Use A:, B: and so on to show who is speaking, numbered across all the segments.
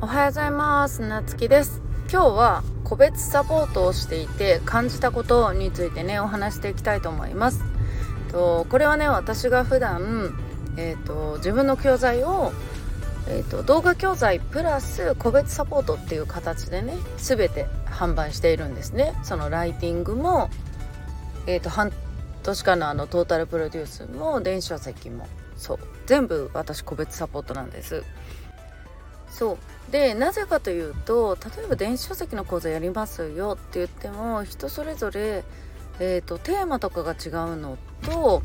A: おはようございます。なつきです。今日は個別サポートをしていて感じたことについてねお話していきたいと思います。とこれはね私が普段えーと、自分の教材を、えーと、動画教材プラス個別サポートっていう形でね全て販売しているんですね。そのライティングも、えーと、半年間のあのトータルプロデュースも電子書籍もそう全部私個別サポートなんです。そう。でなぜかというと例えば電子書籍の講座やりますよって言っても人それぞれ、えーとテーマとかが違うのと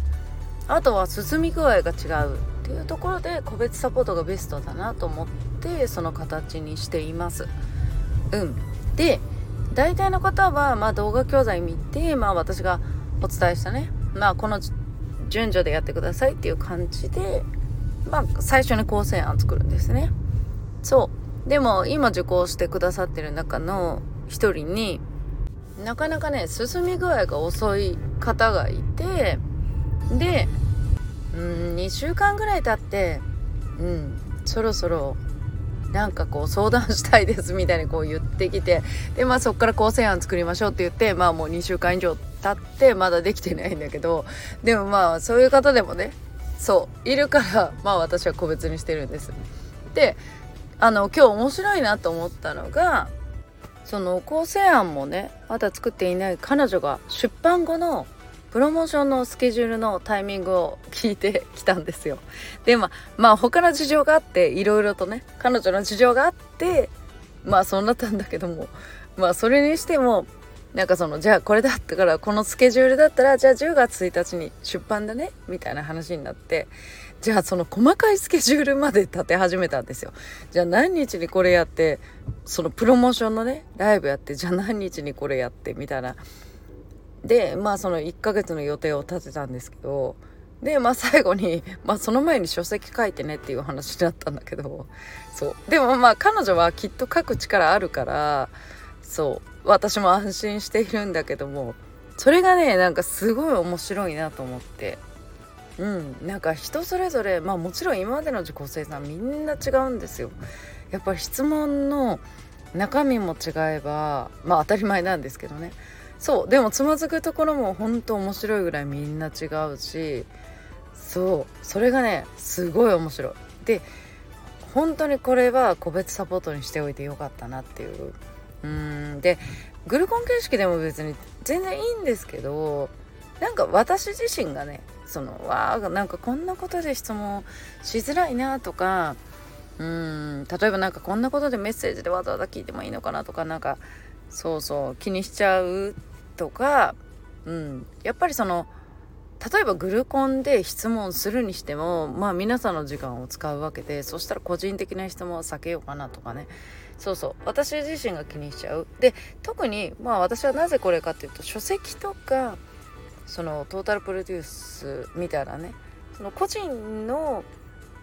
A: あとは進み具合が違うっていうところで個別サポートがベストだなと思ってその形にしています。うん。で大体の方は、まあ、動画教材見て、まあ、私がお伝えしたね、まあ、この順序でやってくださいっていう感じで、まあ、最初に構成案作るんですね。そう。でも今受講してくださってる中の一人になかなかね進み具合が遅い方がいてでうん2週間ぐらい経ってうんそろそろなんかこう相談したいですみたいにこう言ってきてでまあそこから構成案作りましょうって言ってまあもう2週間以上経ってまだできてないんだけどでもまあそういう方でもねそういるからまあ私は個別にしてるんです。であの今日面白いなと思ったのがその構成案もねまだ作っていない彼女が出版後のプロモーションのスケジュールのタイミングを聞いて きたんですよ。でまあまあ他の事情があっていろいろとね彼女の事情があってまあそうなったんだけどもまあそれにしてもなんかそのじゃあこれだったからこのスケジュールだったらじゃあ10月1日に出版だねみたいな話になってじゃあその細かいスケジュールまで立て始めたんですよ。じゃあ何日にこれやってそのプロモーションのねライブやってじゃあ何日にこれやってみたいなでまあその1ヶ月の予定を立てたんですけどでまあ最後に、まあ、その前に書籍書いてねっていう話だったんだけどそうでもまあ彼女はきっと書く力あるからそう。私も安心しているんだけどもそれがねなんかすごい面白いなと思って。うん。なんか人それぞれまあもちろん今までの受講生さんみんな違うんですよ。やっぱり質問の中身も違えばまあ当たり前なんですけどね。そう。でもつまずくところも本当面白いぐらいみんな違うしそう。それがねすごい面白い。で本当にこれは個別サポートにしておいてよかったなっていううん。でグルコン形式でも別に全然いいんですけどなんか私自身がねそのわあなんかこんなことで質問しづらいなとかうん。例えばなんかこんなことでメッセージでわざわざ聞いてもいいのかなとかなんかそうそう気にしちゃうとか、うん、やっぱりその例えばグルコンで質問するにしてもまあ皆さんの時間を使うわけでそしたら個人的な質問は避けようかなとかね。そうそう。私自身が気にしちゃう。で特にまあ私はなぜこれかっていうと書籍とかそのトータルプロデュースみたいなねその個人の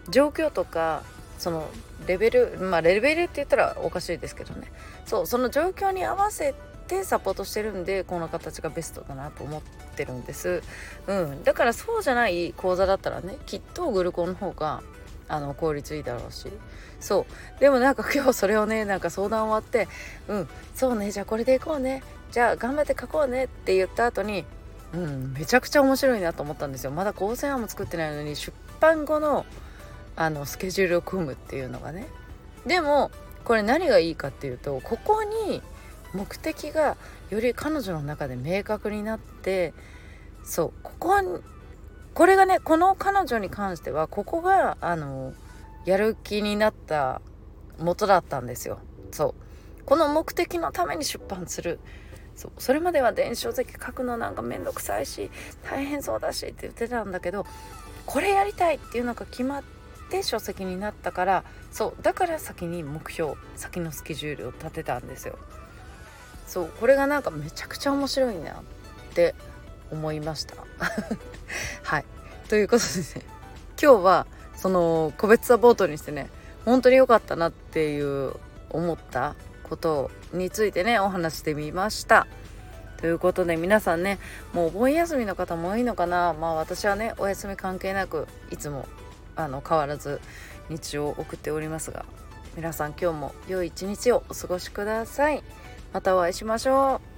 A: 状況とかそのレベルまあレベルって言ったらおかしいですけどね。そうその状況に合わせてサポートしてるんでこの形がベストだなと思ってるんです、うん、だからそうじゃない講座だったらねきっとグルコンの方があの効率いいだろうし。そう。でもなんか今日それをねなんか相談終わってうんそうねじゃあこれでいこうね。じゃあ頑張って書こうね。って言った後にうんめちゃくちゃ面白いなと思ったんですよ。まだ構成案も作ってないのに出版後のあのスケジュールを組むっていうのがね。でもこれ何がいいかっていうとここに目的がより彼女の中で明確になってそうここにこれがねこの彼女に関してはここがあのやる気になった元だったんですよ。そう。この目的のために出版する。そう。それまでは電子書籍書くのなんかめんどくさいし大変そうだしって言ってたんだけどこれやりたいっていうのが決まって書籍になったからそう。だから先に目標先のスケジュールを立てたんですよ。そう。これがなんかめちゃくちゃ面白いなって思いました。はい。ということでね今日はその個別サポートにしてね本当に良かったなっていう思ったことについてねお話してみました。ということで皆さんねもうお盆休みの方も多いのかな。まあ私はねお休み関係なくいつもあの変わらず日常を送っておりますが皆さん今日も良い一日をお過ごしください。またお会いしましょう。